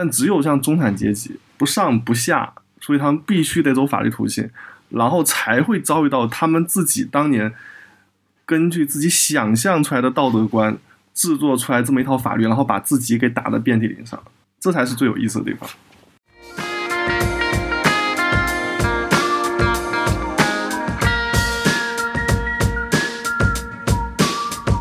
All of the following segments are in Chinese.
但只有像中产阶级不上不下，所以他们必须得走法律途径，然后才会遭遇到他们自己当年根据自己想象出来的道德观制作出来这么一套法律，然后把自己给打得遍体鳞伤，这才是最有意思的地方。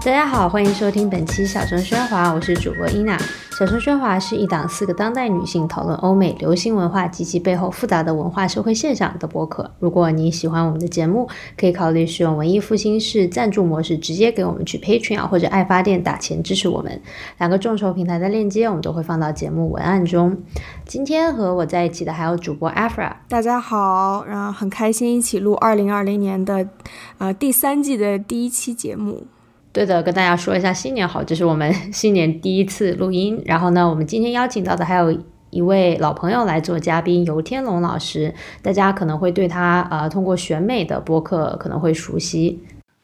大家好，欢迎收听本期小声喧哗，我是主播伊娜。小声喧哗是一档四个当代女性讨论欧美流行文化及其背后复杂的文化社会现象的播客。如果你喜欢我们的节目，可以考虑使用文艺复兴式赞助模式，直接给我们去 Patreon 或者爱发电打钱支持我们。两个众筹平台的链接我们都会放到节目文案中。今天和我在一起的还有主播 Afra，大家好，然后很开心一起录二零二零年的呃第三季的第一期节目。对的，跟大家说一下新年好，这是我们 新年第一次录音。然后呢，我们今天邀请到的还有一位老朋友来做嘉宾，游天龙老师。大家可能会对他呃通过选美的播客可能会熟悉。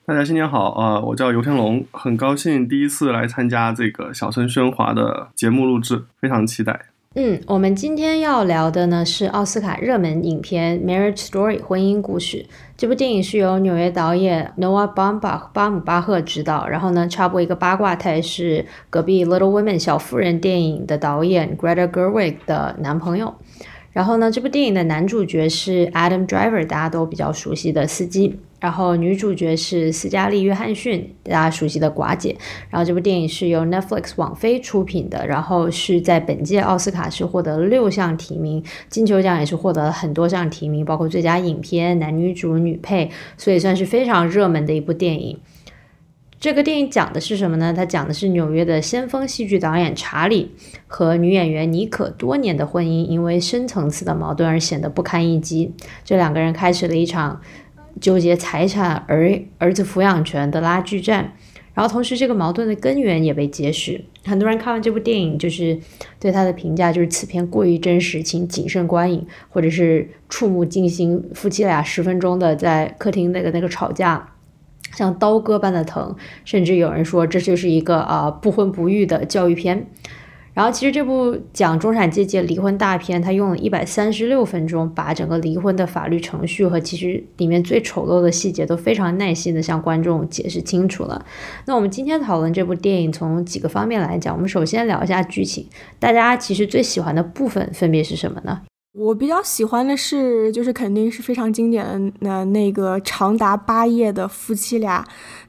大家新年好啊，我叫游天龙，很高兴第一次来参加这个小声喧哗的节目录制，非常期待。嗯，我们今天要聊的呢是奥斯卡热门影片《Marriage Story》婚姻故事。这部电影是由纽约导演 Noah Baumbach 巴姆巴赫执导。然后呢，插播一个八卦，他是隔壁《Little Women》小妇人电影的导演 Greta Gerwig 的男朋友。然后呢，这部电影的男主角是 Adam Driver，大家都比较熟悉的司机。然后女主角是斯嘉丽·约翰逊，大家熟悉的寡姐。然后这部电影是由 Netflix 网飞出品的，然后是在本届奥斯卡是获得了六项提名，金球奖也是获得了很多项提名，包括最佳影片、男女主、女配，所以算是非常热门的一部电影。这个电影讲的是什么呢？它讲的是纽约的先锋戏剧导演查理和女演员妮可多年的婚姻，因为深层次的矛盾而显得不堪一击。这两个人开始了一场。纠结财产、儿儿子抚养权的拉锯战，然后同时这个矛盾的根源也被揭示。很多人看完这部电影，就是对他的评价就是此片过于真实，请谨慎观影，或者是触目惊心。夫妻俩十分钟的在客厅那个那个吵架，像刀割般的疼，甚至有人说这就是一个啊不婚不育的教育片。然后，其实这部讲中产阶级离婚大片，它用了一百三十六分钟，把整个离婚的法律程序和其实里面最丑陋的细节都非常耐心的向观众解释清楚了。那我们今天讨论这部电影，从几个方面来讲，我们首先聊一下剧情，大家其实最喜欢的部分分别是什么呢？我比较喜欢的是，就是肯定是非常经典的那那个长达八页的夫妻俩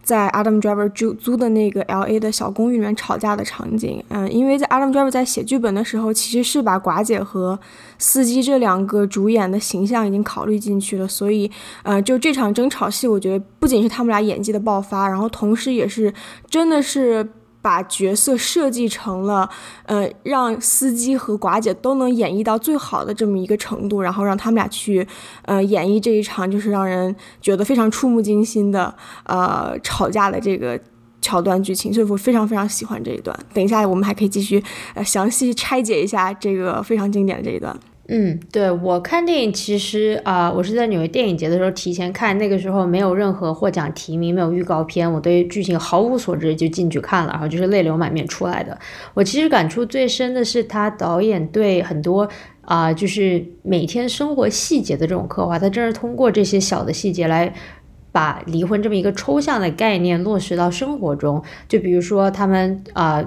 在 Adam Driver 租租的那个 L A 的小公寓里面吵架的场景。嗯，因为在 Adam Driver 在写剧本的时候，其实是把寡姐和司机这两个主演的形象已经考虑进去了，所以，呃，就这场争吵戏，我觉得不仅是他们俩演技的爆发，然后同时也是真的是。把角色设计成了，呃，让司机和寡姐都能演绎到最好的这么一个程度，然后让他们俩去，呃，演绎这一场就是让人觉得非常触目惊心的，呃，吵架的这个桥段剧情，所以我非常非常喜欢这一段。等一下我们还可以继续，呃，详细拆解一下这个非常经典的这一段。嗯，对我看电影，其实啊，我是在纽约电影节的时候提前看，那个时候没有任何获奖提名，没有预告片，我对剧情毫无所知就进去看了，然后就是泪流满面出来的。我其实感触最深的是他导演对很多啊，就是每天生活细节的这种刻画，他正是通过这些小的细节来把离婚这么一个抽象的概念落实到生活中。就比如说他们啊，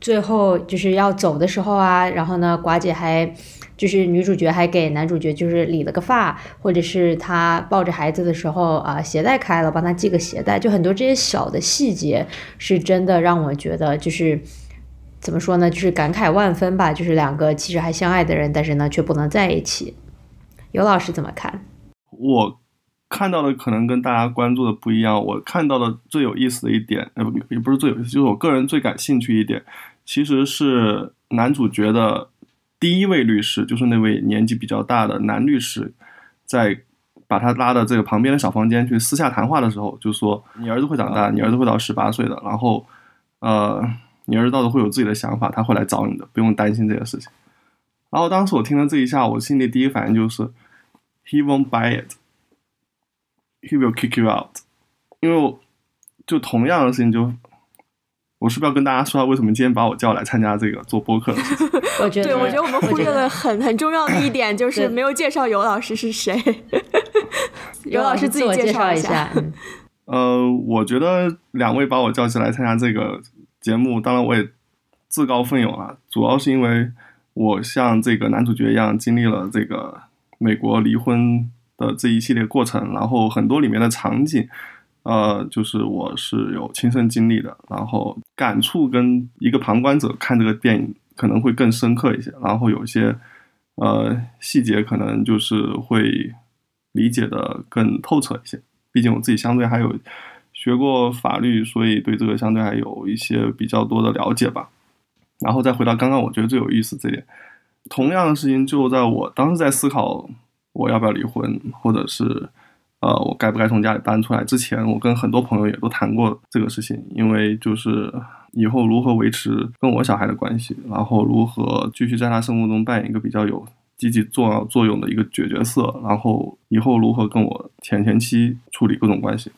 最后就是要走的时候啊，然后呢，寡姐还。就是女主角还给男主角就是理了个发，或者是他抱着孩子的时候啊，鞋带开了，帮他系个鞋带，就很多这些小的细节，是真的让我觉得就是怎么说呢，就是感慨万分吧。就是两个其实还相爱的人，但是呢却不能在一起。尤老师怎么看？我看到的可能跟大家关注的不一样。我看到的最有意思的一点，呃，也不是最有意思，就是我个人最感兴趣一点，其实是男主角的。第一位律师就是那位年纪比较大的男律师，在把他拉到这个旁边的小房间去私下谈话的时候，就说：“你儿子会长大，你儿子会到十八岁的，然后，呃，你儿子到时候会有自己的想法，他会来找你的，不用担心这个事情。”然后当时我听了这一下，我心里第一反应就是：“He won't buy it, he will kick you out。”因为就同样的事情就。我是不是要跟大家说，为什么今天把我叫来参加这个做播客的事情？我觉得，对我觉得我们忽略了很很重要的一点，就 是没有介绍尤老师是谁。尤老师自己介绍一下。呃，我觉得两位把我叫起来参加这个节目，当然我也自告奋勇了，主要是因为我像这个男主角一样经历了这个美国离婚的这一系列过程，然后很多里面的场景。呃，就是我是有亲身经历的，然后感触跟一个旁观者看这个电影可能会更深刻一些，然后有些呃细节可能就是会理解的更透彻一些。毕竟我自己相对还有学过法律，所以对这个相对还有一些比较多的了解吧。然后再回到刚刚我觉得最有意思这点，同样的事情就在我当时在思考我要不要离婚，或者是。呃，我该不该从家里搬出来？之前我跟很多朋友也都谈过这个事情，因为就是以后如何维持跟我小孩的关系，然后如何继续在他生活中扮演一个比较有积极重要作用的一个角角色，然后以后如何跟我前前妻处理各种关系，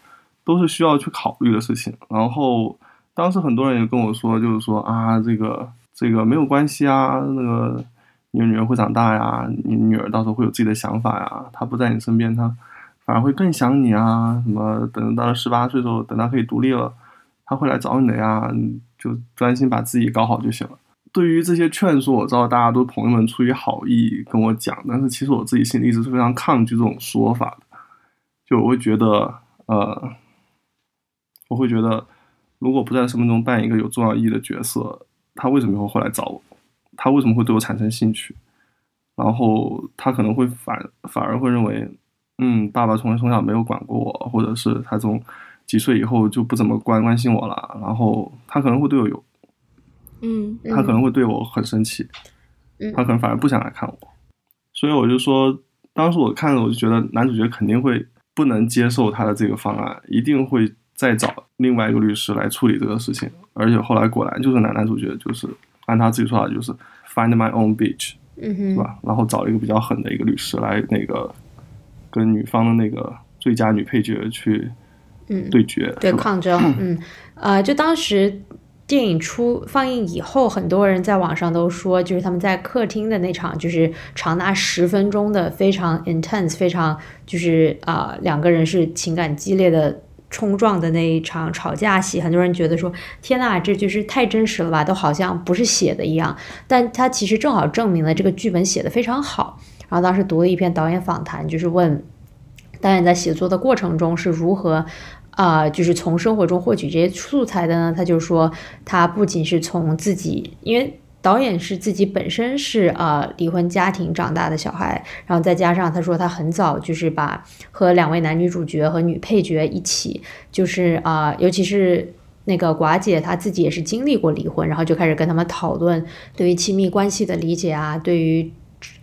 都是需要去考虑的事情。然后当时很多人也跟我说，就是说啊，这个这个没有关系啊，那个你女儿会长大呀，你女儿到时候会有自己的想法呀，她不在你身边，她。反而会更想你啊！什么等到了十八岁时候，等她可以独立了，他会来找你的呀。就专心把自己搞好就行了。对于这些劝说，我知道大家都朋友们出于好意跟我讲，但是其实我自己心里一直是非常抗拒这种说法的。就我会觉得，呃，我会觉得，如果不在生命中扮演一个有重要意义的角色，他为什么会后来找我？他为什么会对我产生兴趣？然后他可能会反反而会认为。嗯，爸爸从从小没有管过我，或者是他从几岁以后就不怎么关关心我了，然后他可能会对我有，嗯，他可能会对我很生气，他可能反而不想来看我，所以我就说，当时我看了，我就觉得男主角肯定会不能接受他的这个方案，一定会再找另外一个律师来处理这个事情，而且后来果然就是男男主角就是按他自己说法，就是 find my own bitch，嗯是吧？然后找了一个比较狠的一个律师来那个。跟女方的那个最佳女配角去，嗯，对决，对抗争，嗯，呃，就当时电影出放映以后，很多人在网上都说，就是他们在客厅的那场，就是长达十分钟的非常 intense，非常就是啊，两个人是情感激烈的冲撞的那一场吵架戏，很多人觉得说，天呐，这就是太真实了吧，都好像不是写的一样，但他其实正好证明了这个剧本写的非常好。然后当时读了一篇导演访谈，就是问导演在写作的过程中是如何啊，就是从生活中获取这些素材的呢？他就说，他不仅是从自己，因为导演是自己本身是啊离婚家庭长大的小孩，然后再加上他说他很早就是把和两位男女主角和女配角一起，就是啊，尤其是那个寡姐，她自己也是经历过离婚，然后就开始跟他们讨论对于亲密关系的理解啊，对于。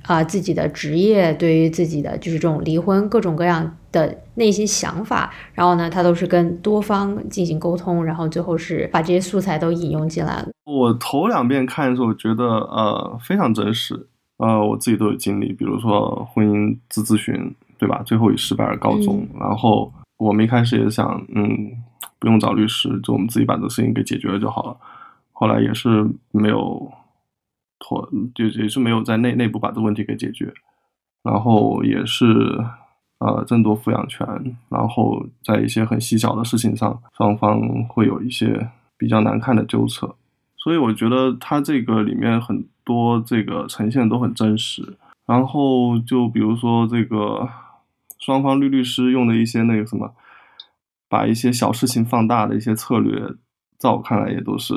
啊，自己的职业对于自己的就是这种离婚各种各样的内心想法，然后呢，他都是跟多方进行沟通，然后最后是把这些素材都引用进来了。我头两遍看的时候觉得呃非常真实，呃我自己都有经历，比如说婚姻自咨询，对吧？最后以失败而告终。然后我们一开始也想，嗯，不用找律师，就我们自己把这个事情给解决了就好了。后来也是没有。妥就也是没有在内内部把这个问题给解决，然后也是呃争夺抚养权，然后在一些很细小的事情上，双方会有一些比较难看的纠扯，所以我觉得他这个里面很多这个呈现都很真实。然后就比如说这个双方律律师用的一些那个什么，把一些小事情放大的一些策略，在我看来也都是。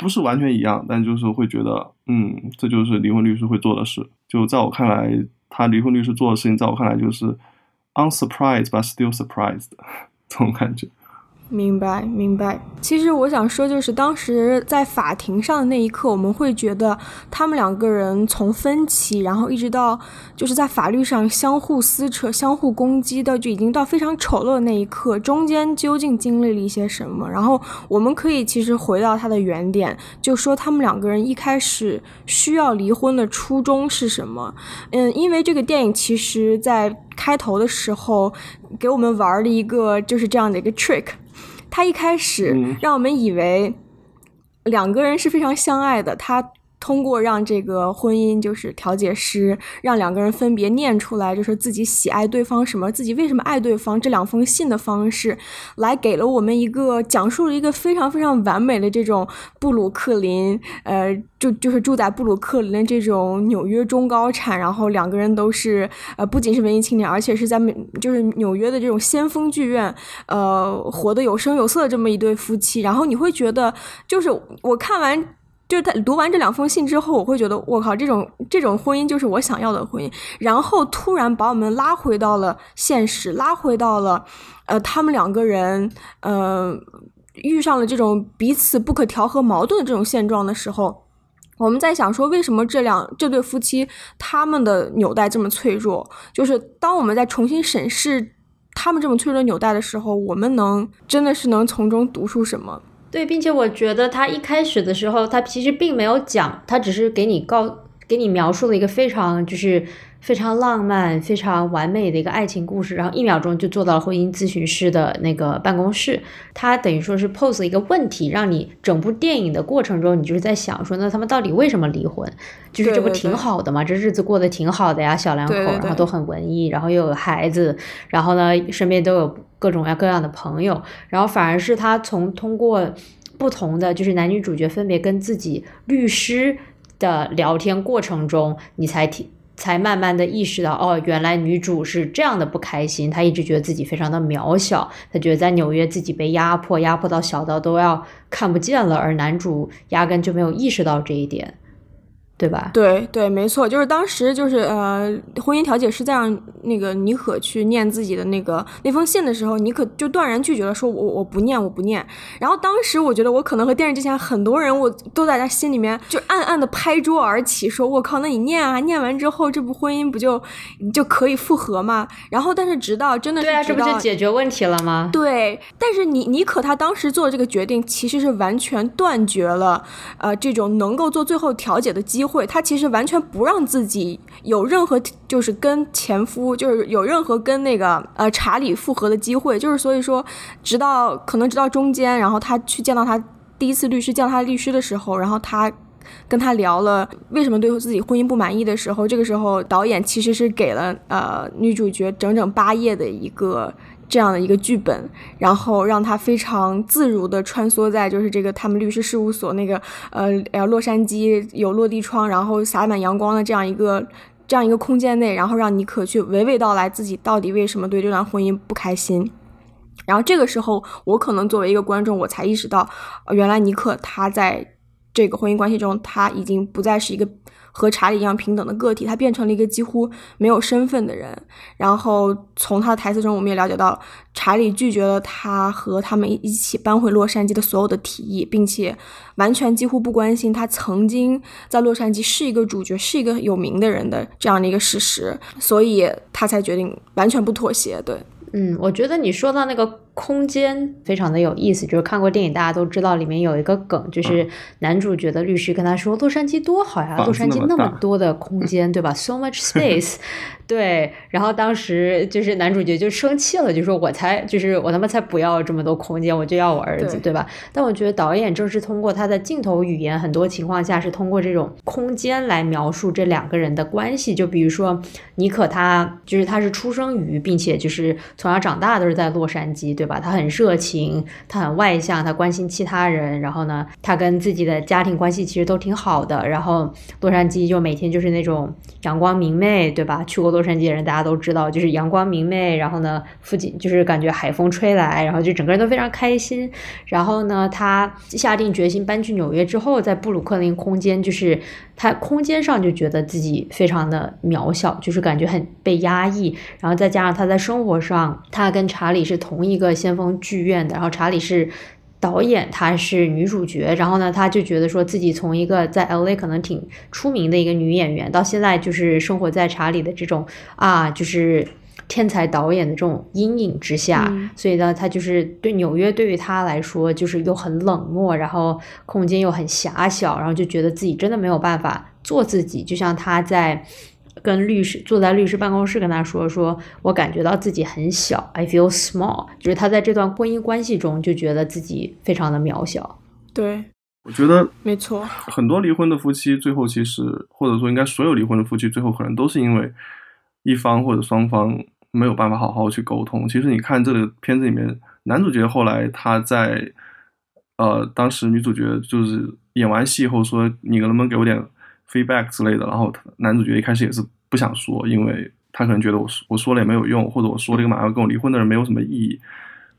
不是完全一样，但就是会觉得，嗯，这就是离婚律师会做的事。就在我看来，他离婚律师做的事情，在我看来就是 unsurprised but still surprised 这种感觉。明白，明白。其实我想说，就是当时在法庭上的那一刻，我们会觉得他们两个人从分歧，然后一直到就是在法律上相互撕扯、相互攻击的，就已经到非常丑陋的那一刻，中间究竟经历了一些什么？然后我们可以其实回到他的原点，就说他们两个人一开始需要离婚的初衷是什么？嗯，因为这个电影其实在开头的时候给我们玩了一个就是这样的一个 trick。他一开始让我们以为两个人是非常相爱的，他通过让这个婚姻就是调解师让两个人分别念出来，就是自己喜爱对方什么，自己为什么爱对方这两封信的方式，来给了我们一个讲述了一个非常非常完美的这种布鲁克林，呃，就就是住在布鲁克林的这种纽约中高产，然后两个人都是呃不仅是文艺青年，而且是在美就是纽约的这种先锋剧院，呃，活得有声有色的这么一对夫妻，然后你会觉得就是我看完。就是他读完这两封信之后，我会觉得我靠，这种这种婚姻就是我想要的婚姻。然后突然把我们拉回到了现实，拉回到了，呃，他们两个人，呃，遇上了这种彼此不可调和、矛盾的这种现状的时候，我们在想说，为什么这两这对夫妻他们的纽带这么脆弱？就是当我们在重新审视他们这么脆弱纽带的时候，我们能真的是能从中读出什么？对，并且我觉得他一开始的时候，他其实并没有讲，他只是给你告，给你描述了一个非常就是非常浪漫、非常完美的一个爱情故事，然后一秒钟就坐到了婚姻咨询师的那个办公室。他等于说是 pose 一个问题，让你整部电影的过程中，你就是在想说，那他们到底为什么离婚？就是这不挺好的吗？这日子过得挺好的呀，小两口，然后都很文艺，然后又有孩子，然后呢，身边都有。各种各样的朋友，然后反而是他从通过不同的就是男女主角分别跟自己律师的聊天过程中，你才体才慢慢的意识到，哦，原来女主是这样的不开心，她一直觉得自己非常的渺小，她觉得在纽约自己被压迫，压迫到小到都要看不见了，而男主压根就没有意识到这一点。对吧？对对，没错，就是当时就是呃，婚姻调解师在让那个妮可去念自己的那个那封信的时候，妮可就断然拒绝了，说我我不念，我不念。然后当时我觉得我可能和电视机前很多人，我都在他心里面就暗暗的拍桌而起，说我靠，那你念啊，念完之后这不婚姻不就就可以复合吗？然后但是直到真的是对啊，这不就解决问题了吗？对，但是妮妮可她当时做的这个决定，其实是完全断绝了呃这种能够做最后调解的机会。会，她其实完全不让自己有任何就是跟前夫就是有任何跟那个呃查理复合的机会，就是所以说，直到可能直到中间，然后她去见到他第一次律师，见到他律师的时候，然后他跟他聊了为什么对自己婚姻不满意的时候，这个时候导演其实是给了呃女主角整整八页的一个。这样的一个剧本，然后让他非常自如的穿梭在就是这个他们律师事务所那个呃呃洛杉矶有落地窗，然后洒满阳光的这样一个这样一个空间内，然后让妮可去娓娓道来自己到底为什么对这段婚姻不开心。然后这个时候，我可能作为一个观众，我才意识到，原来妮可她在这个婚姻关系中，她已经不再是一个。和查理一样平等的个体，他变成了一个几乎没有身份的人。然后从他的台词中，我们也了解到，查理拒绝了他和他们一起搬回洛杉矶的所有的提议，并且完全几乎不关心他曾经在洛杉矶是一个主角、是一个有名的人的这样的一个事实。所以他才决定完全不妥协。对，嗯，我觉得你说到那个。空间非常的有意思，就是看过电影，大家都知道里面有一个梗，就是男主角的律师跟他说：“洛杉矶多好呀，洛杉矶那么多的空间，对吧？So much space。”对，然后当时就是男主角就生气了，就说：“我才就是我他妈才不要这么多空间，我就要我儿子，对吧？”但我觉得导演正是通过他的镜头语言，很多情况下是通过这种空间来描述这两个人的关系。就比如说妮可，他就是他是出生于并且就是从小长大都是在洛杉矶。对吧？他很热情，他很外向，他关心其他人。然后呢，他跟自己的家庭关系其实都挺好的。然后洛杉矶就每天就是那种阳光明媚，对吧？去过洛杉矶的人大家都知道，就是阳光明媚。然后呢，附近就是感觉海风吹来，然后就整个人都非常开心。然后呢，他下定决心搬去纽约之后，在布鲁克林空间，就是他空间上就觉得自己非常的渺小，就是感觉很被压抑。然后再加上他在生活上，他跟查理是同一个。先锋剧院的，然后查理是导演，她是女主角，然后呢，她就觉得说自己从一个在 L A 可能挺出名的一个女演员，到现在就是生活在查理的这种啊，就是天才导演的这种阴影之下，所以呢，她就是对纽约对于她来说就是又很冷漠，然后空间又很狭小，然后就觉得自己真的没有办法做自己，就像她在。跟律师坐在律师办公室跟他说：“说我感觉到自己很小，I feel small。”就是他在这段婚姻关系中就觉得自己非常的渺小。对。我觉得没错，很多离婚的夫妻最后其实，或者说应该所有离婚的夫妻最后可能都是因为一方或者双方没有办法好好去沟通。其实你看这个片子里面，男主角后来他在呃，当时女主角就是演完戏以后说：“你能不能给我点 feedback 之类的？”然后男主角一开始也是不想说，因为他可能觉得我我说了也没有用，或者我说这个马上要跟我离婚的人没有什么意义。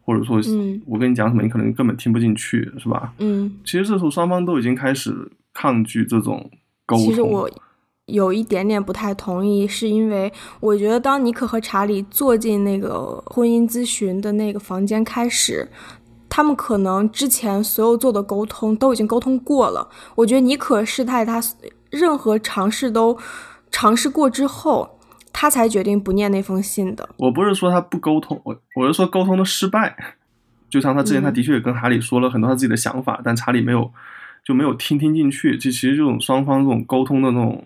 或者说，我跟你讲什么，你可能根本听不进去，是吧？嗯，其实这时候双方都已经开始抗拒这种沟通。其实我有一点点不太同意，是因为我觉得当尼克和查理坐进那个婚姻咨询的那个房间开始，他们可能之前所有做的沟通都已经沟通过了。我觉得尼可是在他任何尝试都尝试过之后。他才决定不念那封信的。我不是说他不沟通，我我是说沟通的失败。就像他之前，他的确也跟查理说了很多他自己的想法，但查理没有就没有听听进去。就其实这种双方这种沟通的那种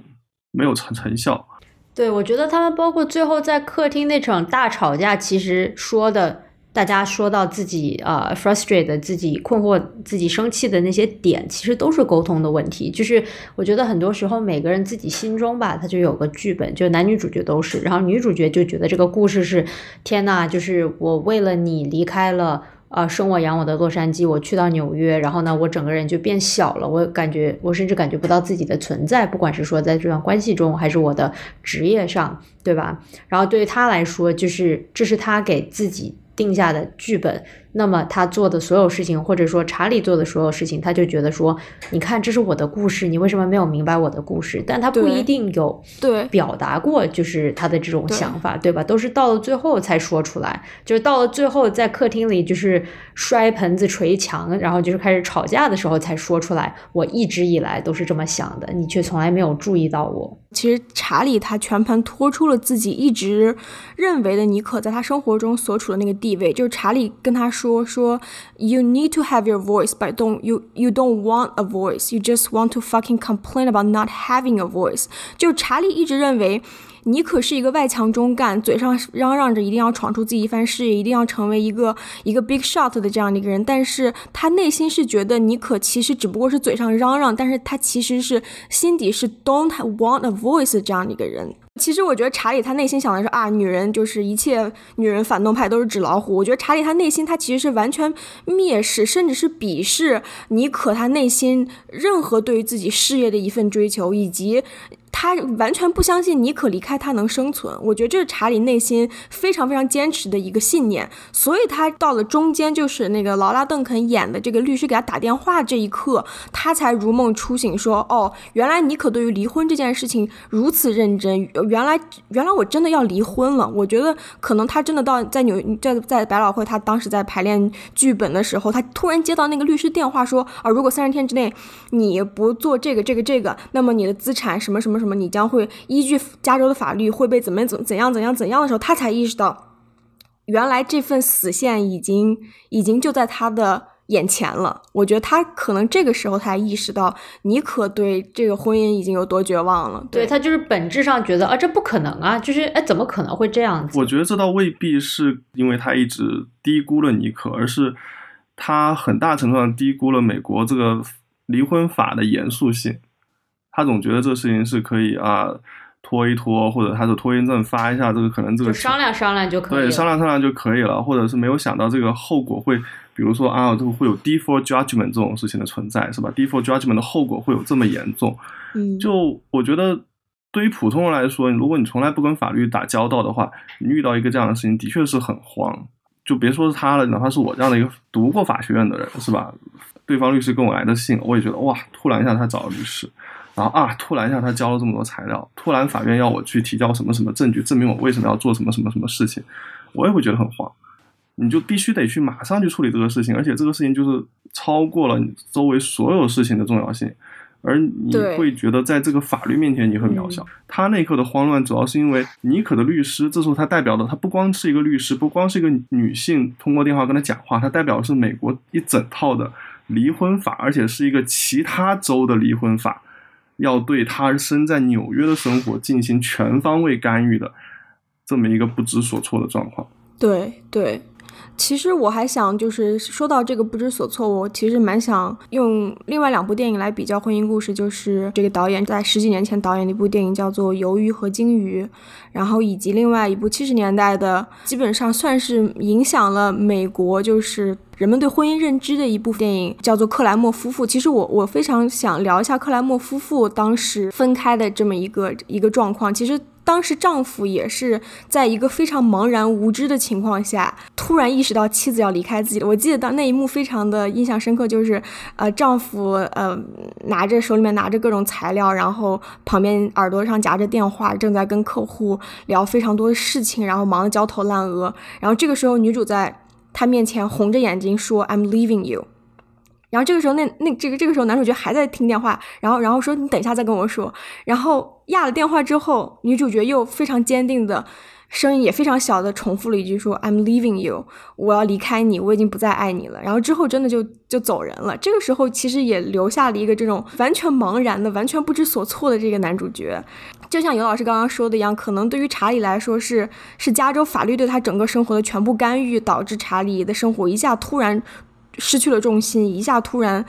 没有成成效。对，我觉得他们包括最后在客厅那场大吵架，其实说的。大家说到自己呃 frustrated 自己困惑自己生气的那些点，其实都是沟通的问题。就是我觉得很多时候每个人自己心中吧，他就有个剧本，就男女主角都是。然后女主角就觉得这个故事是天呐，就是我为了你离开了呃生我养我的洛杉矶，我去到纽约，然后呢，我整个人就变小了。我感觉我甚至感觉不到自己的存在，不管是说在这段关系中，还是我的职业上，对吧？然后对于他来说，就是这是他给自己。定下的剧本。那么他做的所有事情，或者说查理做的所有事情，他就觉得说，你看这是我的故事，你为什么没有明白我的故事？但他不一定有对表达过，就是他的这种想法，对吧？都是到了最后才说出来，就是到了最后在客厅里就是摔盆子捶墙，然后就是开始吵架的时候才说出来。我一直以来都是这么想的，你却从来没有注意到我。其实查理他全盘托出了自己一直认为的尼可在他生活中所处的那个地位，就是查理跟他说。说说，you need to have your voice, but don't you you don't want a voice, you just want to fucking complain about not having a voice。就查理一直认为， 你可是一个外强中干，嘴上嚷嚷着一定要闯出自己一番事业，一定要成为一个一个 big shot 的这样的一个人，但是他内心是觉得你可其实只不过是嘴上嚷嚷，但是他其实是心底是 don't want a voice 这样的一个人。其实我觉得查理他内心想的是啊，女人就是一切女人反动派都是纸老虎。我觉得查理他内心他其实是完全蔑视，甚至是鄙视尼可他内心任何对于自己事业的一份追求，以及。他完全不相信尼可离开他能生存，我觉得这是查理内心非常非常坚持的一个信念，所以他到了中间，就是那个劳拉·邓肯演的这个律师给他打电话这一刻，他才如梦初醒，说：“哦，原来尼可对于离婚这件事情如此认真，原来原来我真的要离婚了。”我觉得可能他真的到在纽在在百老汇，他当时在排练剧本的时候，他突然接到那个律师电话说：“啊，如果三十天之内你不做这个这个这个，那么你的资产什么什么什么。”什么？你将会依据加州的法律会被怎么怎怎样怎样怎样的时候，他才意识到，原来这份死线已经已经就在他的眼前了。我觉得他可能这个时候才意识到，尼可对这个婚姻已经有多绝望了。对他就是本质上觉得啊，这不可能啊，就是哎，怎么可能会这样子？我觉得这倒未必是因为他一直低估了尼可，而是他很大程度上低估了美国这个离婚法的严肃性。他总觉得这个事情是可以啊拖一拖，或者他的拖延症发一下，这个可能这个商量商量就可以，对，商量商量就可以了，或者是没有想到这个后果会，比如说啊，这个会有 default judgment 这种事情的存在，是吧？default judgment 的后果会有这么严重？嗯，就我觉得对于普通人来说，如果你从来不跟法律打交道的话，你遇到一个这样的事情，的确是很慌。就别说是他了，哪怕是我这样的一个读过法学院的人，是吧？对方律师跟我来的信，我也觉得哇，突然一下他找了律师。然后啊，突然一下他交了这么多材料，突然法院要我去提交什么什么证据，证明我为什么要做什么什么什么事情，我也会觉得很慌。你就必须得去马上去处理这个事情，而且这个事情就是超过了你周围所有事情的重要性，而你会觉得在这个法律面前你很渺小。他那一刻的慌乱，主要是因为妮可的律师，这时候他代表的他不光是一个律师，不光是一个女性通过电话跟他讲话，他代表的是美国一整套的离婚法，而且是一个其他州的离婚法。要对他身在纽约的生活进行全方位干预的这么一个不知所措的状况。对对，其实我还想，就是说到这个不知所措，我其实蛮想用另外两部电影来比较婚姻故事，就是这个导演在十几年前导演的一部电影叫做《鱿鱼和金鱼》，然后以及另外一部七十年代的，基本上算是影响了美国就是人们对婚姻认知的一部电影，叫做《克莱默夫妇》。其实我我非常想聊一下克莱默夫妇当时分开的这么一个一个状况。其实。当时丈夫也是在一个非常茫然无知的情况下，突然意识到妻子要离开自己。我记得当那一幕非常的印象深刻，就是呃丈夫呃拿着手里面拿着各种材料，然后旁边耳朵上夹着电话，正在跟客户聊非常多的事情，然后忙得焦头烂额。然后这个时候女主在他面前红着眼睛说：“I'm leaving you。”然后这个时候，那那这个这个时候，男主角还在听电话，然后然后说你等一下再跟我说。然后压了电话之后，女主角又非常坚定的声音也非常小的重复了一句说 I'm leaving you，我要离开你，我已经不再爱你了。然后之后真的就就走人了。这个时候其实也留下了一个这种完全茫然的、完全不知所措的这个男主角。就像尤老师刚刚说的一样，可能对于查理来说是是加州法律对他整个生活的全部干预，导致查理的生活一下突然。失去了重心，一下突然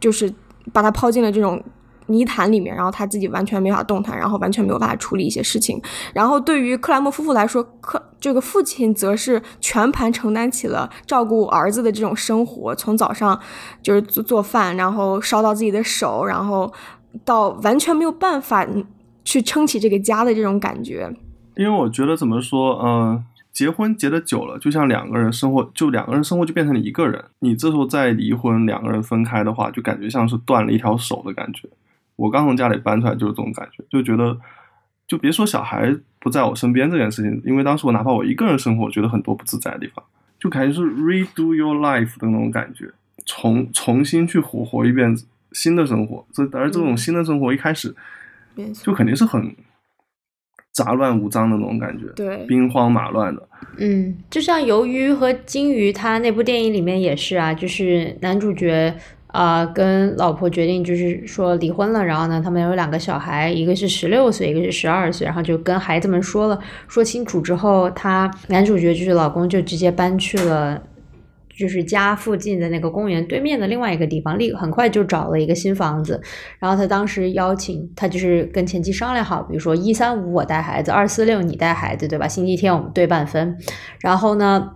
就是把他抛进了这种泥潭里面，然后他自己完全没法动弹，然后完全没有办法处理一些事情。然后对于克莱默夫妇来说，克这个父亲则是全盘承担起了照顾儿子的这种生活，从早上就是做做饭，然后烧到自己的手，然后到完全没有办法去撑起这个家的这种感觉。因为我觉得怎么说，嗯。结婚结的久了，就像两个人生活，就两个人生活就变成了一个人。你这时候再离婚，两个人分开的话，就感觉像是断了一条手的感觉。我刚从家里搬出来就是这种感觉，就觉得，就别说小孩不在我身边这件事情，因为当时我哪怕我一个人生活，觉得很多不自在的地方，就感觉是 redo your life 的那种感觉，重重新去活活一遍新的生活。这而这种新的生活一开始，就肯定是很。杂乱无章的那种感觉，对，兵荒马乱的。嗯，就像《鱿鱼和金鱼》，他那部电影里面也是啊，就是男主角啊跟老婆决定就是说离婚了，然后呢，他们有两个小孩，一个是十六岁，一个是十二岁，然后就跟孩子们说了说清楚之后，他男主角就是老公就直接搬去了。就是家附近的那个公园对面的另外一个地方，立很快就找了一个新房子。然后他当时邀请他，就是跟前妻商量好，比如说一三五我带孩子，二四六你带孩子，对吧？星期天我们对半分。然后呢，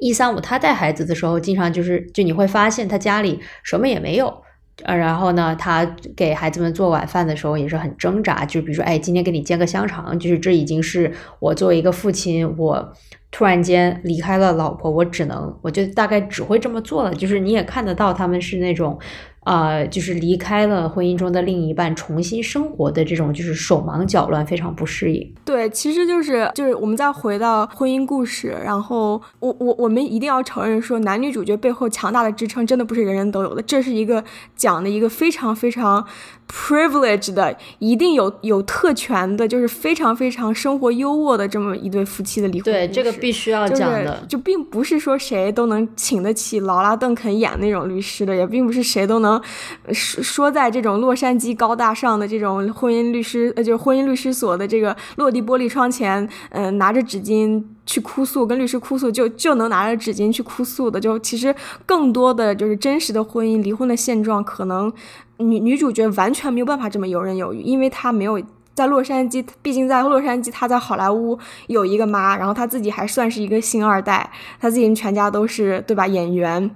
一三五他带孩子的时候，经常就是就你会发现他家里什么也没有。呃，然后呢，他给孩子们做晚饭的时候也是很挣扎，就比如说，哎，今天给你煎个香肠，就是这已经是我作为一个父亲，我。突然间离开了老婆，我只能，我就大概只会这么做了。就是你也看得到，他们是那种。啊，就是离开了婚姻中的另一半，重新生活的这种，就是手忙脚乱，非常不适应。对，其实就是就是我们再回到婚姻故事，然后我我我们一定要承认说，男女主角背后强大的支撑，真的不是人人都有的。这是一个讲的一个非常非常 privileged 的，一定有有特权的，就是非常非常生活优渥的这么一对夫妻的离婚。对，这个必须要讲的，就并不是说谁都能请得起劳拉邓肯演那种律师的，也并不是谁都能。说说在这种洛杉矶高大上的这种婚姻律师，呃，就是婚姻律师所的这个落地玻璃窗前，嗯，拿着纸巾去哭诉，跟律师哭诉，就就能拿着纸巾去哭诉的。就其实更多的就是真实的婚姻离婚的现状，可能女女主角完全没有办法这么游刃有余，因为她没有在洛杉矶，毕竟在洛杉矶，她在好莱坞有一个妈，然后她自己还算是一个星二代，她自己全家都是对吧演员。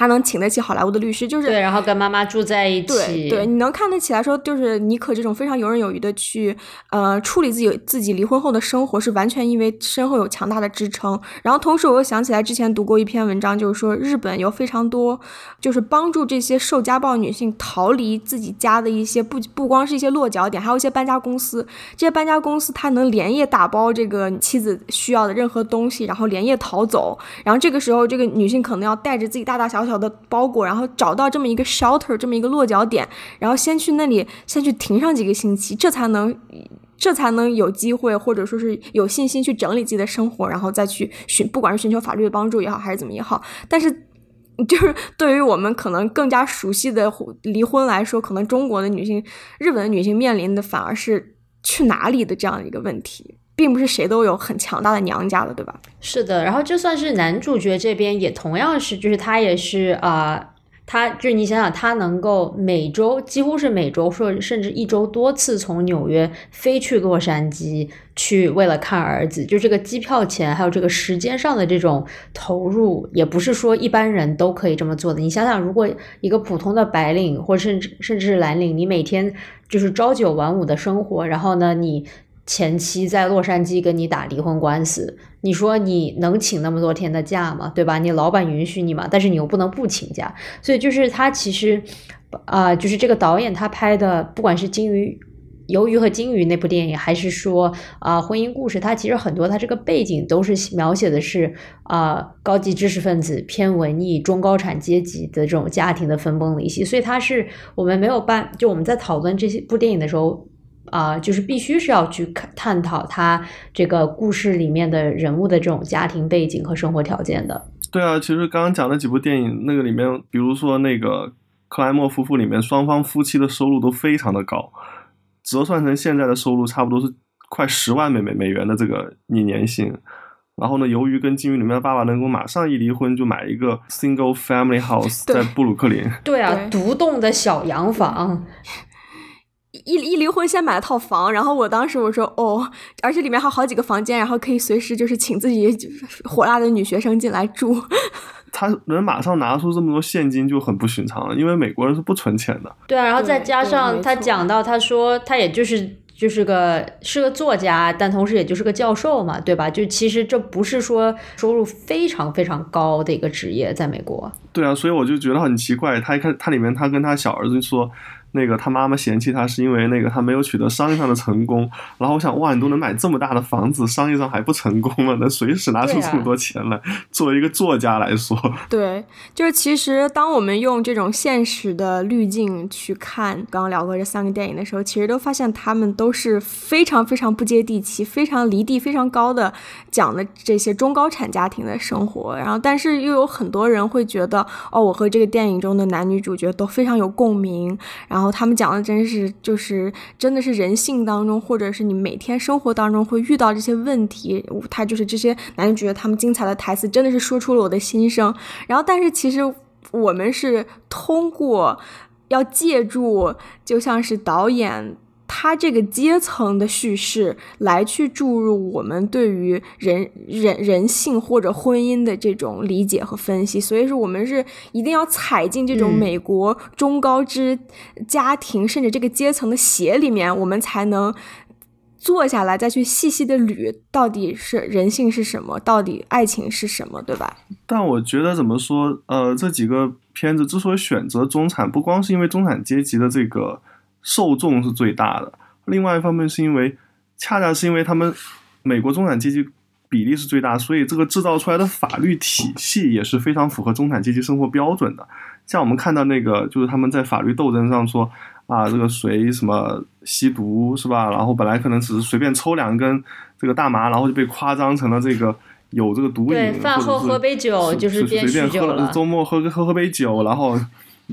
他能请得起好莱坞的律师，就是对，然后跟妈妈住在一起。对，对，你能看得起来说，就是妮可这种非常游刃有余的去，呃，处理自己自己离婚后的生活，是完全因为身后有强大的支撑。然后同时，我又想起来之前读过一篇文章，就是说日本有非常多，就是帮助这些受家暴女性逃离自己家的一些不不光是一些落脚点，还有一些搬家公司。这些搬家公司它能连夜打包这个妻子需要的任何东西，然后连夜逃走。然后这个时候，这个女性可能要带着自己大大小小。小的包裹，然后找到这么一个 shelter，这么一个落脚点，然后先去那里，先去停上几个星期，这才能，这才能有机会，或者说是有信心去整理自己的生活，然后再去寻，不管是寻求法律的帮助也好，还是怎么也好。但是，就是对于我们可能更加熟悉的离婚来说，可能中国的女性、日本的女性面临的反而是去哪里的这样一个问题，并不是谁都有很强大的娘家的，对吧？是的，然后就算是男主角这边也同样是，就是他也是啊。他就是你想想，他能够每周几乎是每周，说甚至一周多次从纽约飞去洛杉矶，去为了看儿子，就这个机票钱还有这个时间上的这种投入，也不是说一般人都可以这么做的。你想想，如果一个普通的白领，或甚至甚至是蓝领，你每天就是朝九晚五的生活，然后呢，你。前妻在洛杉矶跟你打离婚官司，你说你能请那么多天的假吗？对吧？你老板允许你吗？但是你又不能不请假，所以就是他其实，啊，就是这个导演他拍的，不管是金鱼、鱿鱼和金鱼那部电影，还是说啊婚姻故事，它其实很多它这个背景都是描写的是啊高级知识分子、偏文艺、中高产阶级的这种家庭的分崩离析，所以它是我们没有办，就我们在讨论这些部电影的时候。啊，就是必须是要去看探讨他这个故事里面的人物的这种家庭背景和生活条件的。对啊，其实刚刚讲的几部电影，那个里面，比如说那个克莱默夫妇里面，双方夫妻的收入都非常的高，折算成现在的收入，差不多是快十万美美美元的这个你年薪。然后呢，由于跟金鱼里面的爸爸能够马上一离婚就买一个 single family house 在布鲁克林。对啊，独栋的小洋房。一一离婚先买了套房，然后我当时我说哦，而且里面还有好几个房间，然后可以随时就是请自己火辣的女学生进来住。他能马上拿出这么多现金就很不寻常了，因为美国人是不存钱的。对啊，然后再加上他讲到，他说他也就是就是个是个作家，但同时也就是个教授嘛，对吧？就其实这不是说收入非常非常高的一个职业，在美国。对啊，所以我就觉得很奇怪，他一开他里面他跟他小儿子说。那个他妈妈嫌弃他是因为那个他没有取得商业上的成功，然后我想哇，你都能买这么大的房子，商业上还不成功了？能随时拿出这么多钱来？作为一个作家来说，对，就是其实当我们用这种现实的滤镜去看刚刚聊过这三个电影的时候，其实都发现他们都是非常非常不接地气、非常离地非常高的讲的这些中高产家庭的生活。然后，但是又有很多人会觉得，哦，我和这个电影中的男女主角都非常有共鸣，然后。然后他们讲的真是就是真的是人性当中，或者是你每天生活当中会遇到这些问题。他就是这些男主角他们精彩的台词，真的是说出了我的心声。然后，但是其实我们是通过要借助，就像是导演。他这个阶层的叙事来去注入我们对于人人人性或者婚姻的这种理解和分析，所以说我们是一定要踩进这种美国中高知家庭甚至这个阶层的鞋里面，我们才能坐下来再去细细的捋到底是人性是什么，到底爱情是什么，对吧？但我觉得怎么说，呃，这几个片子之所以选择中产，不光是因为中产阶级的这个。受众是最大的，另外一方面是因为，恰恰是因为他们美国中产阶级比例是最大，所以这个制造出来的法律体系也是非常符合中产阶级生活标准的。像我们看到那个，就是他们在法律斗争上说啊，这个谁什么吸毒是吧？然后本来可能只是随便抽两根这个大麻，然后就被夸张成了这个有这个毒瘾，对饭后喝杯酒就是随便喝了，周末喝喝喝杯酒，然后。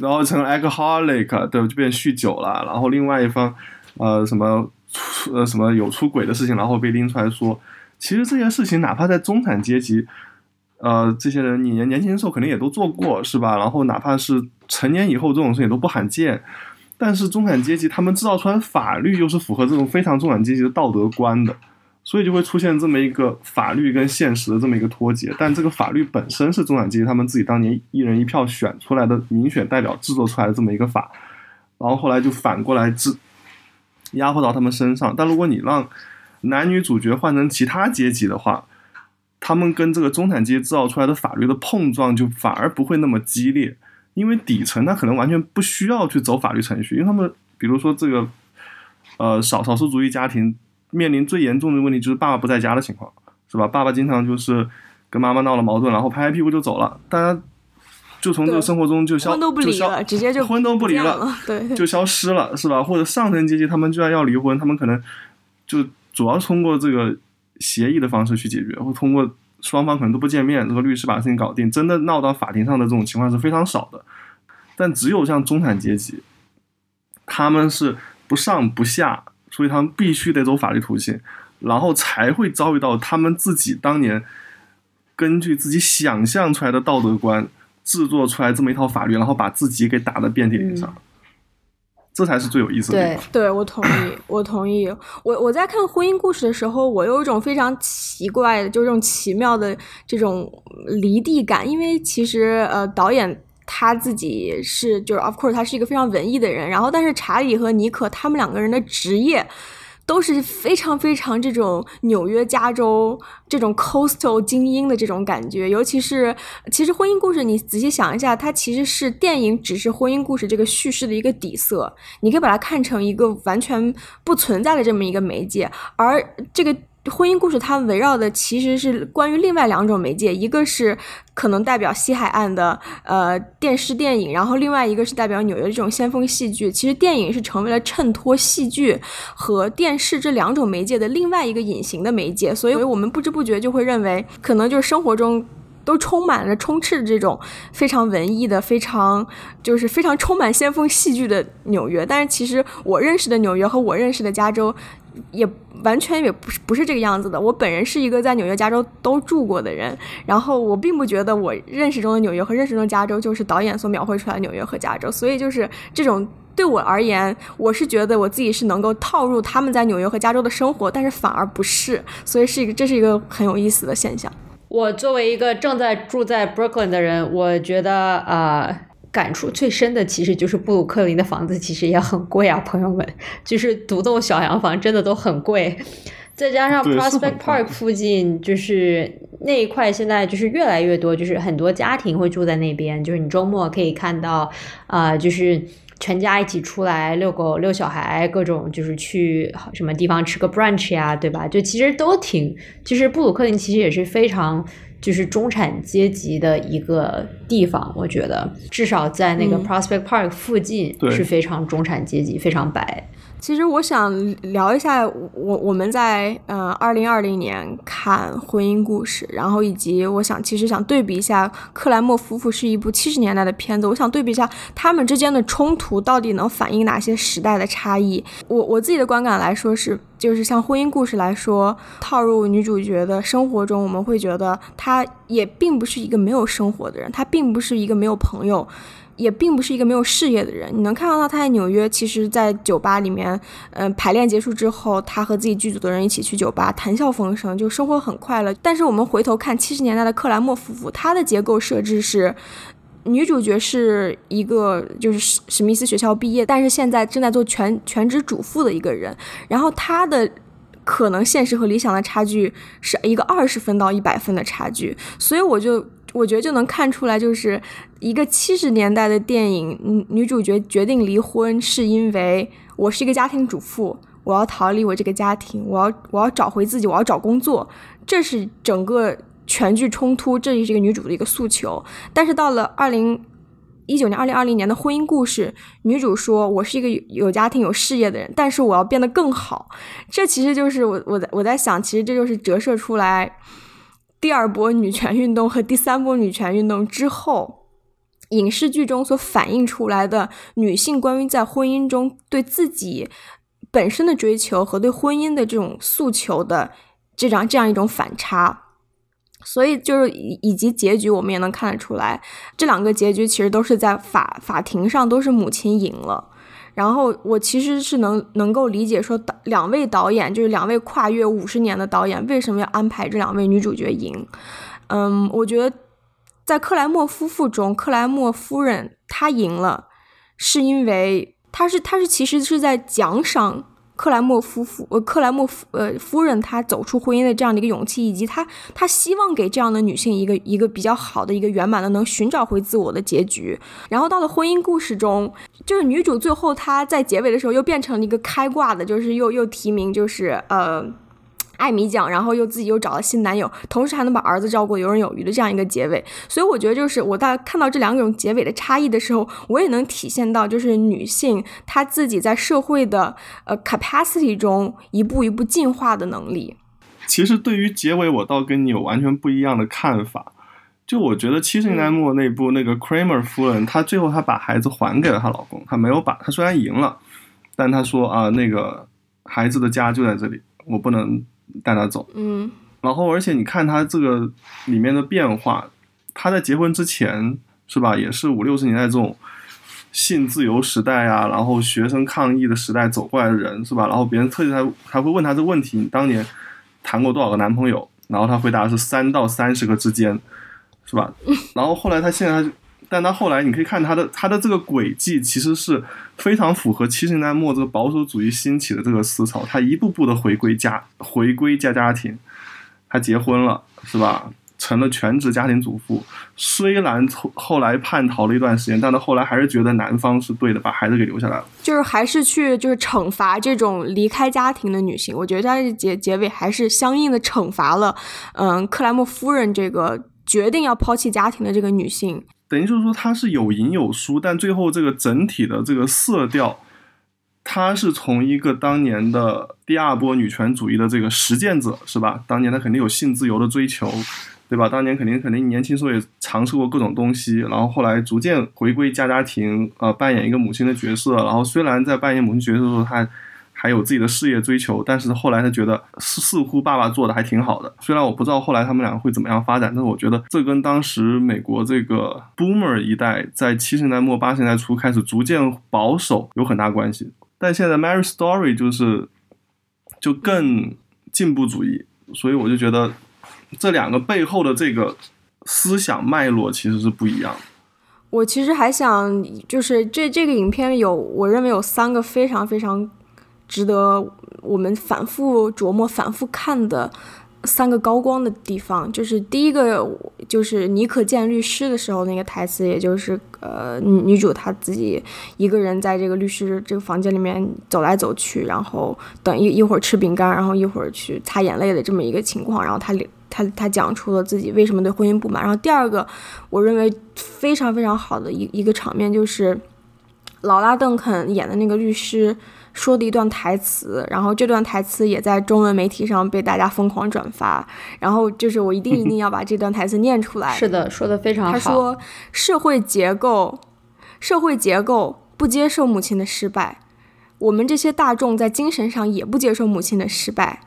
然后成 alcoholic，对，就变酗酒了。然后另外一方，呃，什么出呃什么有出轨的事情，然后被拎出来说，其实这些事情哪怕在中产阶级，呃，这些人你年年轻的时候肯定也都做过，是吧？然后哪怕是成年以后，这种事情都不罕见。但是中产阶级他们制造出来的法律又是符合这种非常中产阶级的道德观的。所以就会出现这么一个法律跟现实的这么一个脱节，但这个法律本身是中产阶级他们自己当年一人一票选出来的民选代表制作出来的这么一个法，然后后来就反过来制压迫到他们身上。但如果你让男女主角换成其他阶级的话，他们跟这个中产阶级制造出来的法律的碰撞就反而不会那么激烈，因为底层他可能完全不需要去走法律程序，因为他们比如说这个呃少少数族裔家庭。面临最严重的问题就是爸爸不在家的情况，是吧？爸爸经常就是跟妈妈闹了矛盾，然后拍拍屁股就走了，大家就从这个生活中就消就消，直接就婚都不离了，对，就消失了，是吧？或者上层阶级他们居然要离婚，他们可能就主要通过这个协议的方式去解决，或通过双方可能都不见面，这个律师把事情搞定，真的闹到法庭上的这种情况是非常少的。但只有像中产阶级，他们是不上不下。所以他们必须得走法律途径，然后才会遭遇到他们自己当年根据自己想象出来的道德观制作出来这么一套法律，然后把自己给打得遍体鳞伤。这才是最有意思的。对，我同意，我同意。我我在看婚姻故事的时候，我有一种非常奇怪的，就这种奇妙的这种离地感，因为其实呃，导演他自己是就是 of course 他是一个非常文艺的人，然后但是查理和尼可他们两个人的职业。都是非常非常这种纽约、加州这种 coastal 精英的这种感觉，尤其是其实婚姻故事，你仔细想一下，它其实是电影只是婚姻故事这个叙事的一个底色，你可以把它看成一个完全不存在的这么一个媒介，而这个。婚姻故事它围绕的其实是关于另外两种媒介，一个是可能代表西海岸的呃电视电影，然后另外一个是代表纽约这种先锋戏剧。其实电影是成为了衬托戏剧和电视这两种媒介的另外一个隐形的媒介，所以我们不知不觉就会认为，可能就是生活中都充满了充斥这种非常文艺的、非常就是非常充满先锋戏剧的纽约。但是其实我认识的纽约和我认识的加州。也完全也不是不是这个样子的。我本人是一个在纽约、加州都住过的人，然后我并不觉得我认识中的纽约和认识中的加州就是导演所描绘出来的纽约和加州。所以就是这种对我而言，我是觉得我自己是能够套入他们在纽约和加州的生活，但是反而不是，所以是一个这是一个很有意思的现象。我作为一个正在住在 Brooklyn 的人，我觉得啊。感触最深的其实就是布鲁克林的房子其实也很贵啊，朋友们，就是独栋小洋房真的都很贵，再加上 Prospect Park 附近就是那一块现在就是越来越多，就是很多家庭会住在那边，就是你周末可以看到啊，就是全家一起出来遛狗、遛小孩，各种就是去什么地方吃个 brunch 呀，对吧？就其实都挺，就是布鲁克林其实也是非常。就是中产阶级的一个地方，我觉得至少在那个 Prospect Park 附近是非常中产阶级，非常白。其实我想聊一下，我我们在呃二零二零年看《婚姻故事》，然后以及我想其实想对比一下克莱默夫妇是一部七十年代的片子，我想对比一下他们之间的冲突到底能反映哪些时代的差异。我我自己的观感来说是，就是像《婚姻故事》来说，套入女主角的生活中，我们会觉得她也并不是一个没有生活的人，她并不是一个没有朋友。也并不是一个没有事业的人。你能看到他，在纽约，其实，在酒吧里面，嗯，排练结束之后，他和自己剧组的人一起去酒吧，谈笑风生，就生活很快乐。但是我们回头看七十年代的克莱默夫妇，他的结构设置是，女主角是一个就是史史密斯学校毕业，但是现在正在做全全职主妇的一个人。然后他的可能现实和理想的差距是一个二十分到一百分的差距。所以我就。我觉得就能看出来，就是一个七十年代的电影，女女主角决定离婚，是因为我是一个家庭主妇，我要逃离我这个家庭，我要我要找回自己，我要找工作，这是整个全剧冲突，这也是一个女主的一个诉求。但是到了二零一九年、二零二零年的婚姻故事，女主说：“我是一个有家庭、有事业的人，但是我要变得更好。”这其实就是我我在我在想，其实这就是折射出来。第二波女权运动和第三波女权运动之后，影视剧中所反映出来的女性关于在婚姻中对自己本身的追求和对婚姻的这种诉求的这样这样一种反差，所以就是以以及结局，我们也能看得出来，这两个结局其实都是在法法庭上都是母亲赢了。然后我其实是能能够理解说导两位导演就是两位跨越五十年的导演为什么要安排这两位女主角赢，嗯，我觉得在克莱默夫妇中，克莱默夫人她赢了，是因为她是她是其实是在奖赏。克莱默夫妇，呃，克莱默夫，呃，夫人，她走出婚姻的这样的一个勇气，以及她，她希望给这样的女性一个一个比较好的一个圆满的能寻找回自我的结局。然后到了婚姻故事中，就是女主最后她在结尾的时候又变成了一个开挂的，就是又又提名，就是呃。艾米奖，然后又自己又找了新男友，同时还能把儿子照顾游刃有余的这样一个结尾，所以我觉得就是我在看到这两种结尾的差异的时候，我也能体现到就是女性她自己在社会的呃 capacity 中一步一步进化的能力。其实对于结尾，我倒跟你有完全不一样的看法。就我觉得七十年代末那部那个 Kramer 夫人，她最后她把孩子还给了她老公，她没有把她虽然赢了，但她说啊那个。孩子的家就在这里，我不能带他走。嗯然后，而且你看他这个里面的变化，他在结婚之前是吧，也是五六十年代这种性自由时代啊，然后学生抗议的时代走过来的人是吧？然后别人特意还还会问他这个问题：你当年谈过多少个男朋友？然后他回答是三到三十个之间，是吧？然后后来他现在他就，但他后来你可以看他的他的这个轨迹，其实是非常符合七十年代末这个保守主义兴起的这个思潮，他一步步的回归家回归家家庭。他结婚了，是吧？成了全职家庭主妇。虽然后后来叛逃了一段时间，但他后来还是觉得男方是对的，把孩子给留下来了。就是还是去就是惩罚这种离开家庭的女性。我觉得他结结尾还是相应的惩罚了，嗯，克莱默夫人这个决定要抛弃家庭的这个女性。等于就是说，他是有赢有输，但最后这个整体的这个色调。他是从一个当年的第二波女权主义的这个实践者，是吧？当年他肯定有性自由的追求，对吧？当年肯定肯定年轻时候也尝试过各种东西，然后后来逐渐回归家家庭，呃，扮演一个母亲的角色。然后虽然在扮演母亲角色的时候，他还有自己的事业追求，但是后来他觉得似似乎爸爸做的还挺好的。虽然我不知道后来他们两个会怎么样发展，但是我觉得这跟当时美国这个 Boomer 一代在七十年代末八十年代初开始逐渐保守有很大关系。但现在《Mary Story》就是就更进步主义，所以我就觉得这两个背后的这个思想脉络其实是不一样的。我其实还想，就是这这个影片有，我认为有三个非常非常值得我们反复琢磨、反复看的。三个高光的地方，就是第一个就是妮可见律师的时候那个台词，也就是呃女主她自己一个人在这个律师这个房间里面走来走去，然后等一一会儿吃饼干，然后一会儿去擦眼泪的这么一个情况，然后她她她讲出了自己为什么对婚姻不满。然后第二个我认为非常非常好的一一个场面就是劳拉邓肯演的那个律师。说的一段台词，然后这段台词也在中文媒体上被大家疯狂转发，然后就是我一定 一定要把这段台词念出来。是的，说的非常好。他说：“社会结构，社会结构不接受母亲的失败，我们这些大众在精神上也不接受母亲的失败，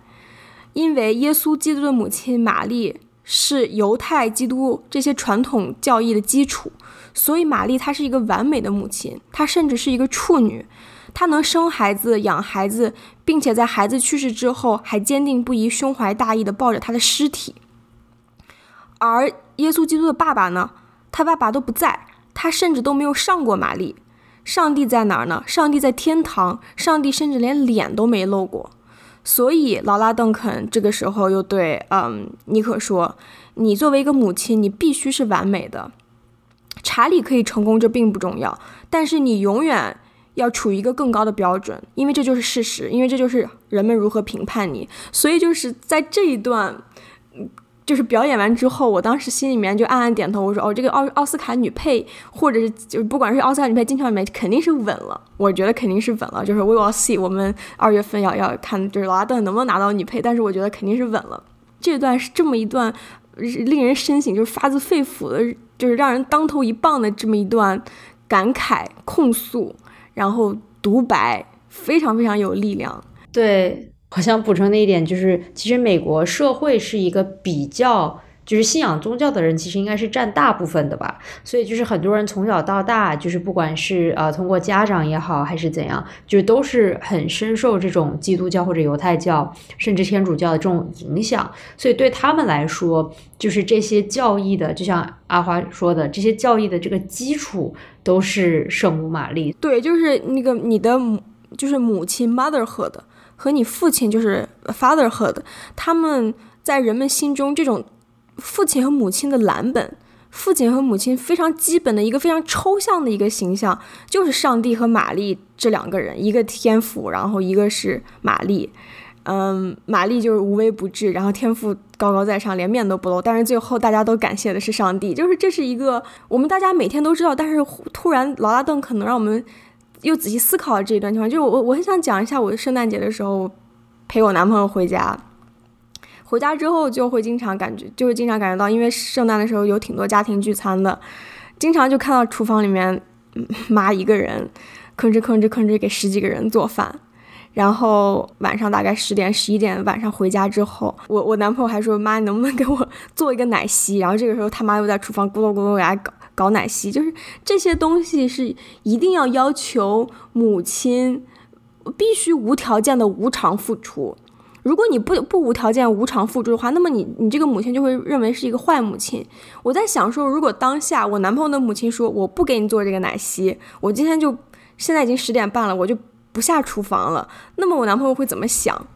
因为耶稣基督的母亲玛丽是犹太基督这些传统教义的基础，所以玛丽她是一个完美的母亲，她甚至是一个处女。”她能生孩子、养孩子，并且在孩子去世之后还坚定不移、胸怀大义地抱着他的尸体。而耶稣基督的爸爸呢？他爸爸都不在，他甚至都没有上过玛丽。上帝在哪儿呢？上帝在天堂，上帝甚至连脸都没露过。所以劳拉·邓肯这个时候又对嗯妮可说：“你作为一个母亲，你必须是完美的。查理可以成功，这并不重要，但是你永远。”要处于一个更高的标准，因为这就是事实，因为这就是人们如何评判你。所以就是在这一段，就是表演完之后，我当时心里面就暗暗点头，我说：“哦，这个奥奥斯卡女配，或者是就不管是奥斯卡女配、金球里面，肯定是稳了。我觉得肯定是稳了。就是 We will see，我们二月份要要看，就是劳拉邓能不能拿到女配，但是我觉得肯定是稳了。这段是这么一段令人深省，就是发自肺腑的，就是让人当头一棒的这么一段感慨控诉。”然后独白非常非常有力量。对，我想补充的一点就是，其实美国社会是一个比较。就是信仰宗教的人，其实应该是占大部分的吧。所以就是很多人从小到大，就是不管是呃通过家长也好，还是怎样，就是都是很深受这种基督教或者犹太教，甚至天主教的这种影响。所以对他们来说，就是这些教义的，就像阿花说的，这些教义的这个基础都是圣母玛丽。对，就是那个你的母，就是母亲 motherhood 和你父亲就是 fatherhood，他们在人们心中这种。父亲和母亲的蓝本，父亲和母亲非常基本的一个非常抽象的一个形象，就是上帝和玛丽这两个人，一个天赋，然后一个是玛丽。嗯，玛丽就是无微不至，然后天赋高高在上，连面都不露。但是最后大家都感谢的是上帝，就是这是一个我们大家每天都知道，但是突然劳拉邓可能让我们又仔细思考了这一段情况。就是我我很想讲一下，我圣诞节的时候陪我男朋友回家。回家之后就会经常感觉，就会经常感觉到，因为圣诞的时候有挺多家庭聚餐的，经常就看到厨房里面妈一个人吭哧吭哧吭哧给十几个人做饭，然后晚上大概十点十一点晚上回家之后，我我男朋友还说妈，你能不能给我 做一个奶昔？然后这个时候他妈又在厨房咕噜咕噜给他搞搞奶昔，就是这些东西是一定要要求母亲必须无条件的无偿付出。如果你不不无条件无偿付出的话，那么你你这个母亲就会认为是一个坏母亲。我在想说，如果当下我男朋友的母亲说我不给你做这个奶昔，我今天就现在已经十点半了，我就。不下厨房了，那么我男朋友会怎么想？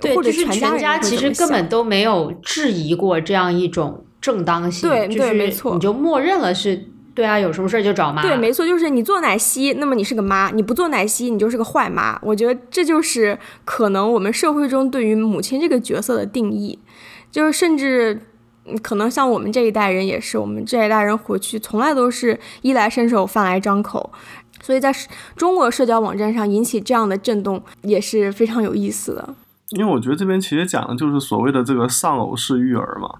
对，或者全家其实根本都没有质疑过这样一种正当性。对对，没错，你就默认了是，对啊，有什么事儿就找妈。对，没错，就是你做奶昔，那么你是个妈；你不做奶昔，你就是个坏妈。我觉得这就是可能我们社会中对于母亲这个角色的定义，就是甚至可能像我们这一代人也是，我们这一代人回去从来都是衣来伸手，饭来张口。所以在中国社交网站上引起这样的震动也是非常有意思的。因为我觉得这边其实讲的就是所谓的这个丧偶式育儿嘛，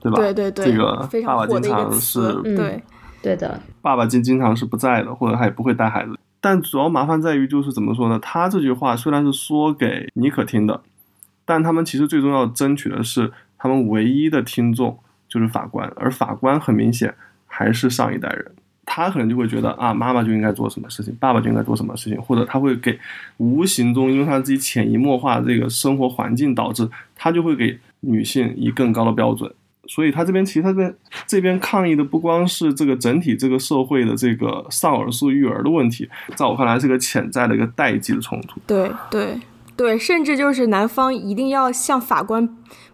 对吧？对对对，这个爸爸经常是，对对的，爸爸经经常是不在的，或者他也不会带孩子。但主要麻烦在于就是怎么说呢？他这句话虽然是说给妮可听的，但他们其实最终要争取的是他们唯一的听众就是法官，而法官很明显还是上一代人。他可能就会觉得啊，妈妈就应该做什么事情，爸爸就应该做什么事情，或者他会给无形中，因为他自己潜移默化这个生活环境导致，他就会给女性以更高的标准。所以他这边其实他这边这边抗议的不光是这个整体这个社会的这个丧偶式育儿的问题，在我看来是个潜在的一个代际的冲突。对对对，甚至就是男方一定要向法官。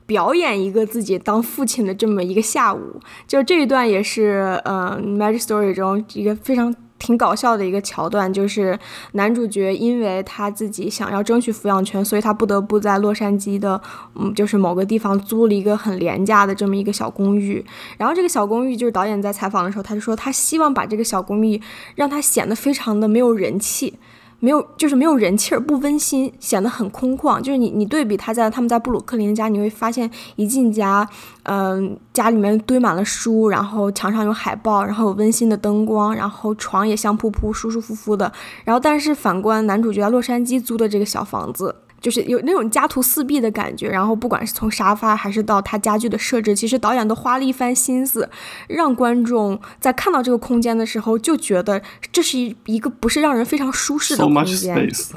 表演一个自己当父亲的这么一个下午，就这一段也是，嗯，《Magic Story》中一个非常挺搞笑的一个桥段，就是男主角因为他自己想要争取抚养权，所以他不得不在洛杉矶的，嗯，就是某个地方租了一个很廉价的这么一个小公寓。然后这个小公寓，就是导演在采访的时候，他就说他希望把这个小公寓让他显得非常的没有人气。没有，就是没有人气儿，不温馨，显得很空旷。就是你，你对比他在他们在布鲁克林家，你会发现一进家，嗯，家里面堆满了书，然后墙上有海报，然后有温馨的灯光，然后床也香扑扑、舒舒服服的。然后，但是反观男主角洛杉矶租的这个小房子。就是有那种家徒四壁的感觉，然后不管是从沙发还是到他家具的设置，其实导演都花了一番心思，让观众在看到这个空间的时候就觉得这是一一个不是让人非常舒适的空间。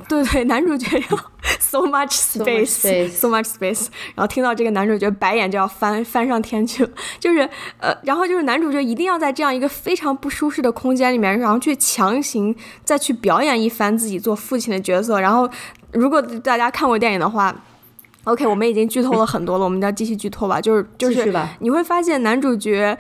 对对，男主角要 so much space，so much space，然后听到这个男主角白眼就要翻翻上天去了，就是呃，然后就是男主角一定要在这样一个非常不舒适的空间里面，然后去强行再去表演一番自己做父亲的角色，然后。如果大家看过电影的话，OK，我们已经剧透了很多了，我们就要继续剧透吧。就是就是你会发现男主角，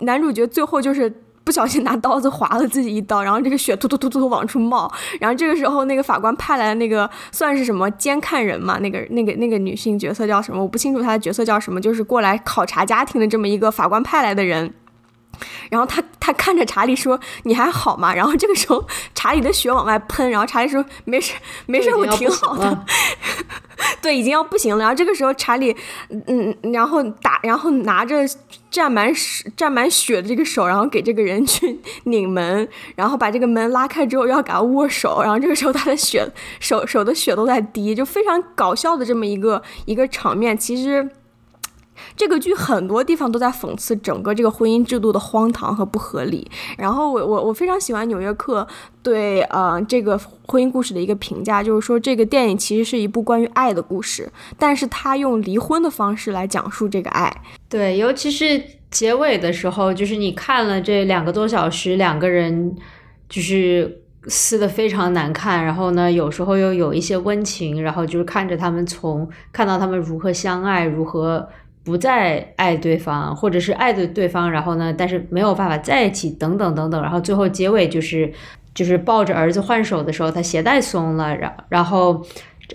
男主角最后就是不小心拿刀子划了自己一刀，然后这个血突突突突往出冒。然后这个时候，那个法官派来的那个算是什么监看人嘛？那个那个那个女性角色叫什么？我不清楚她的角色叫什么，就是过来考察家庭的这么一个法官派来的人。然后他他看着查理说：“你还好吗？”然后这个时候查理的血往外喷，然后查理说：“没事没事，我挺好的。”对，已经要不行了。然后这个时候查理，嗯，然后打，然后拿着沾满沾满血的这个手，然后给这个人去拧门，然后把这个门拉开之后要给他握手，然后这个时候他的血手手的血都在滴，就非常搞笑的这么一个一个场面。其实。这个剧很多地方都在讽刺整个这个婚姻制度的荒唐和不合理。然后我我我非常喜欢《纽约客》对呃这个婚姻故事的一个评价，就是说这个电影其实是一部关于爱的故事，但是他用离婚的方式来讲述这个爱。对，尤其是结尾的时候，就是你看了这两个多小时，两个人就是撕的非常难看，然后呢，有时候又有一些温情，然后就是看着他们从看到他们如何相爱，如何。不再爱对方，或者是爱的对方，然后呢，但是没有办法在一起，等等等等，然后最后结尾就是，就是抱着儿子换手的时候，他鞋带松了，然然后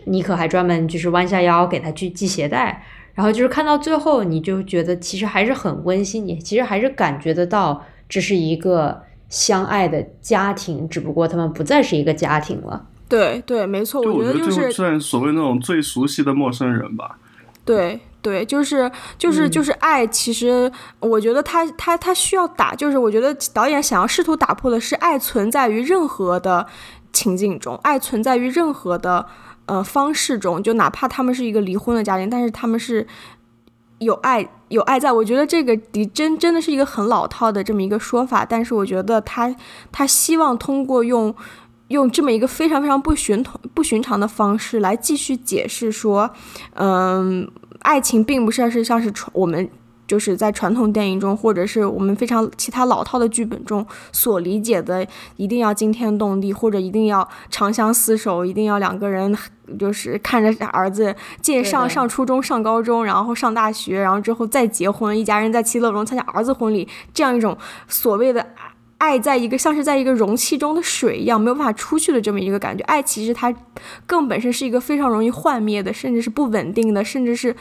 妮可还专门就是弯下腰给他去系鞋带，然后就是看到最后，你就觉得其实还是很温馨，你其实还是感觉得到这是一个相爱的家庭，只不过他们不再是一个家庭了。对对，没错，我觉得就是算所谓那种最熟悉的陌生人吧。对。对，就是就是就是爱，其实我觉得他他他需要打，就是我觉得导演想要试图打破的是爱存在于任何的情境中，爱存在于任何的呃方式中，就哪怕他们是一个离婚的家庭，但是他们是有爱有爱在。我觉得这个的真真的是一个很老套的这么一个说法，但是我觉得他他希望通过用用这么一个非常非常不寻同不寻常的方式来继续解释说，嗯，爱情并不是是像是传我们。就是在传统电影中，或者是我们非常其他老套的剧本中所理解的，一定要惊天动地，或者一定要长相厮守，一定要两个人就是看着儿子借上上初中、上高中，然后上大学，然后之后再结婚，一家人在其乐融融参加儿子婚礼，这样一种所谓的。爱在一个像是在一个容器中的水一样，没有办法出去的这么一个感觉。爱其实它更本身是一个非常容易幻灭的，甚至是不稳定的，甚至是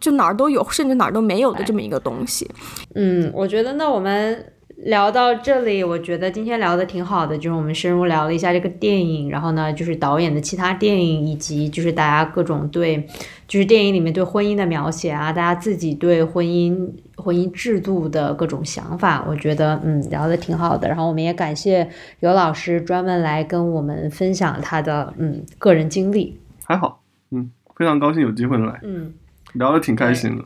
就哪儿都有，甚至哪儿都没有的这么一个东西。嗯，我觉得那我们。聊到这里，我觉得今天聊的挺好的，就是我们深入聊了一下这个电影，然后呢，就是导演的其他电影，以及就是大家各种对，就是电影里面对婚姻的描写啊，大家自己对婚姻、婚姻制度的各种想法，我觉得嗯聊的挺好的。然后我们也感谢尤老师专门来跟我们分享他的嗯个人经历。还好，嗯，非常高兴有机会来，嗯，聊的挺开心的。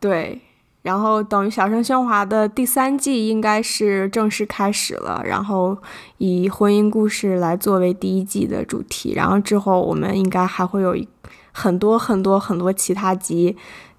对。然后等于《小声喧哗》的第三季应该是正式开始了，然后以婚姻故事来作为第一季的主题，然后之后我们应该还会有很多很多很多其他集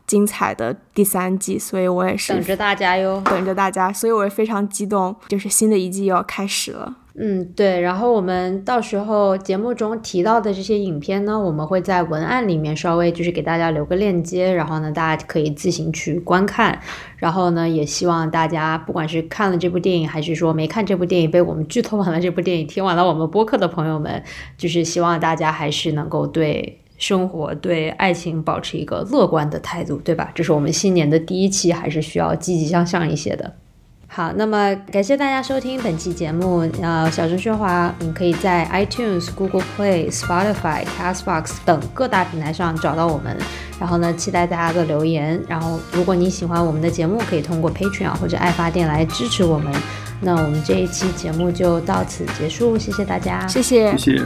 精彩的第三季，所以我也是等着大家哟，等着大家，所以我也非常激动，就是新的一季又要开始了。嗯，对，然后我们到时候节目中提到的这些影片呢，我们会在文案里面稍微就是给大家留个链接，然后呢，大家可以自行去观看。然后呢，也希望大家不管是看了这部电影，还是说没看这部电影被我们剧透完了这部电影，听完了我们播客的朋友们，就是希望大家还是能够对生活、对爱情保持一个乐观的态度，对吧？这是我们新年的第一期，还是需要积极向上一些的。好，那么感谢大家收听本期节目。呃，小声喧哗，你可以在 iTunes、Google Play、Spotify、Castbox 等各大平台上找到我们。然后呢，期待大家的留言。然后，如果你喜欢我们的节目，可以通过 Patreon 或者爱发电来支持我们。那我们这一期节目就到此结束，谢谢大家，谢谢，谢谢。